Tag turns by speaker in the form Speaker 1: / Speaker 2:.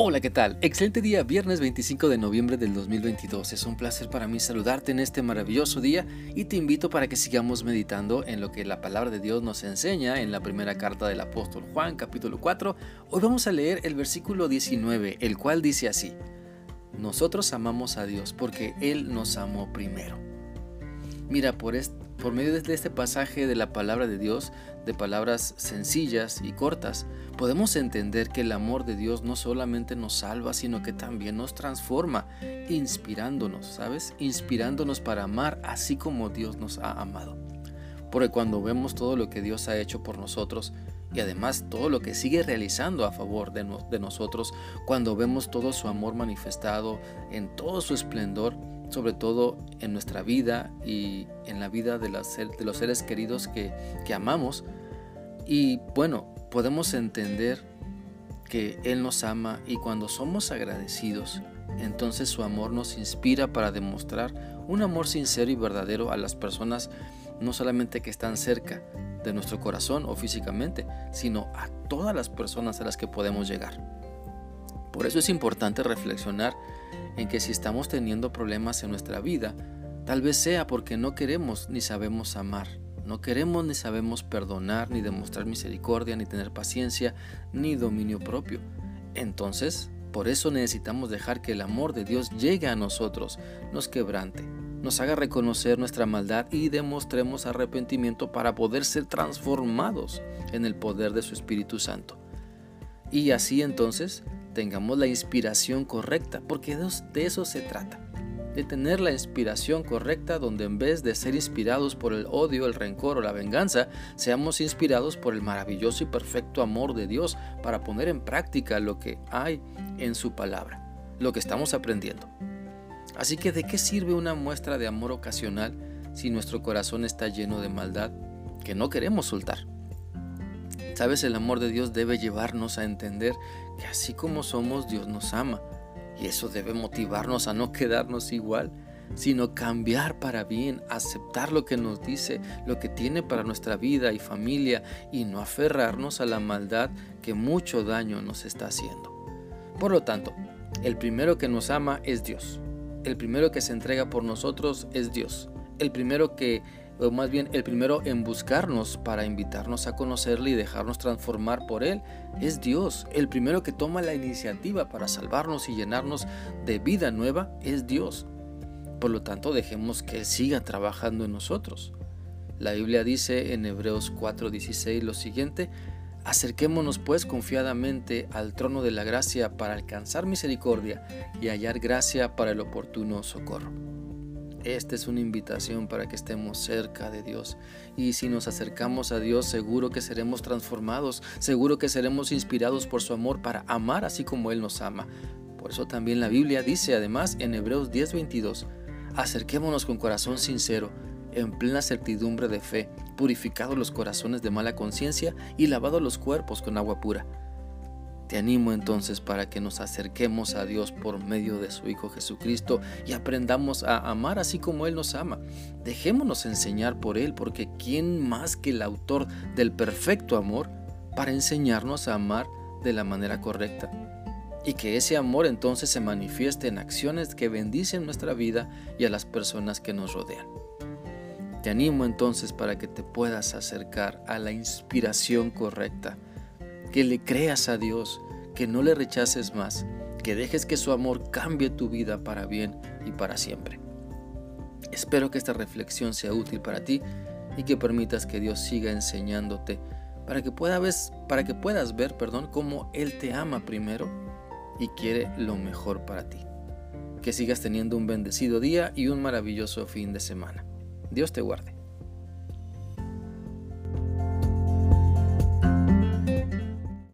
Speaker 1: Hola, ¿qué tal? Excelente día, viernes 25 de noviembre del 2022. Es un placer para mí saludarte en este maravilloso día y te invito para que sigamos meditando en lo que la palabra de Dios nos enseña en la primera carta del apóstol Juan, capítulo 4. Hoy vamos a leer el versículo 19, el cual dice así, Nosotros amamos a Dios porque Él nos amó primero. Mira, por, este por medio de este pasaje de la palabra de Dios, de palabras sencillas y cortas, podemos entender que el amor de Dios no solamente nos salva, sino que también nos transforma, inspirándonos, ¿sabes? Inspirándonos para amar así como Dios nos ha amado. Porque cuando vemos todo lo que Dios ha hecho por nosotros, y además todo lo que sigue realizando a favor de, de, nosotros, cuando vemos todo su amor manifestado en todo su esplendor, sobre todo en nuestra vida y en la vida de, los seres queridos que, que amamos. Y bueno, podemos entender que Él nos ama y cuando somos agradecidos, entonces su amor nos inspira para demostrar un amor sincero y verdadero a las personas, no solamente que están cerca de nuestro corazón o físicamente, sino a todas las personas a las que podemos llegar. Por eso es importante reflexionar en que si estamos teniendo problemas en nuestra vida, tal vez sea porque no queremos ni sabemos amar. No queremos ni sabemos perdonar, ni demostrar misericordia, ni tener paciencia, ni dominio propio. Entonces, por eso necesitamos dejar que el amor de Dios llegue a nosotros, nos quebrante, nos haga reconocer nuestra maldad y demostremos arrepentimiento para poder ser transformados en el poder de su Espíritu Santo. Y así entonces tengamos la inspiración correcta, porque de eso se trata. De tener la inspiración correcta donde en vez de ser inspirados por el odio, el rencor o la venganza, seamos inspirados por el maravilloso y perfecto amor de Dios para poner en práctica lo que hay en su palabra, lo que estamos aprendiendo. Así que ¿de qué sirve una muestra de amor ocasional si nuestro corazón está lleno de maldad que no queremos soltar? Sabes, el amor de Dios debe llevarnos a entender que así como somos, Dios nos ama. Y eso debe motivarnos a no quedarnos igual, sino cambiar para bien, aceptar lo que nos dice, lo que tiene para nuestra vida y familia, y no aferrarnos a la maldad que mucho daño nos está haciendo. Por lo tanto, el primero que nos ama es Dios. El primero que se entrega por nosotros es Dios. El primero que o más bien el primero en buscarnos para invitarnos a conocerle y dejarnos transformar por Él, es Dios. El primero que toma la iniciativa para salvarnos y llenarnos de vida nueva es Dios. Por lo tanto, dejemos que Él siga trabajando en nosotros. La Biblia dice en Hebreos 4:16 lo siguiente, acerquémonos pues confiadamente al trono de la gracia para alcanzar misericordia y hallar gracia para el oportuno socorro. Esta es una invitación para que estemos cerca de Dios. Y si nos acercamos a Dios, seguro que seremos transformados, seguro que seremos inspirados por su amor para amar así como Él nos ama. Por eso también la Biblia dice además en Hebreos 10:22, acerquémonos con corazón sincero, en plena certidumbre de fe, purificados los corazones de mala conciencia y lavados los cuerpos con agua pura te animo entonces para que nos acerquemos a Dios por medio de su Hijo Jesucristo y aprendamos a amar así como Él nos ama. Dejémonos enseñar por Él, porque ¿quién más que el autor del perfecto amor para enseñarnos a amar de la manera correcta? Y que ese amor entonces se manifieste en acciones que bendicen nuestra vida y a las personas que nos rodean. Te animo entonces para que te puedas acercar a la inspiración correcta que le creas a Dios, que no le rechaces más, que dejes que su amor cambie tu vida para bien y para siempre. Espero que esta reflexión sea útil para ti y que permitas que Dios siga enseñándote para que, puedas, ver perdón, cómo Él te ama primero y quiere lo mejor para ti. Que sigas teniendo un bendecido día y un maravilloso fin de semana. Dios te guarde.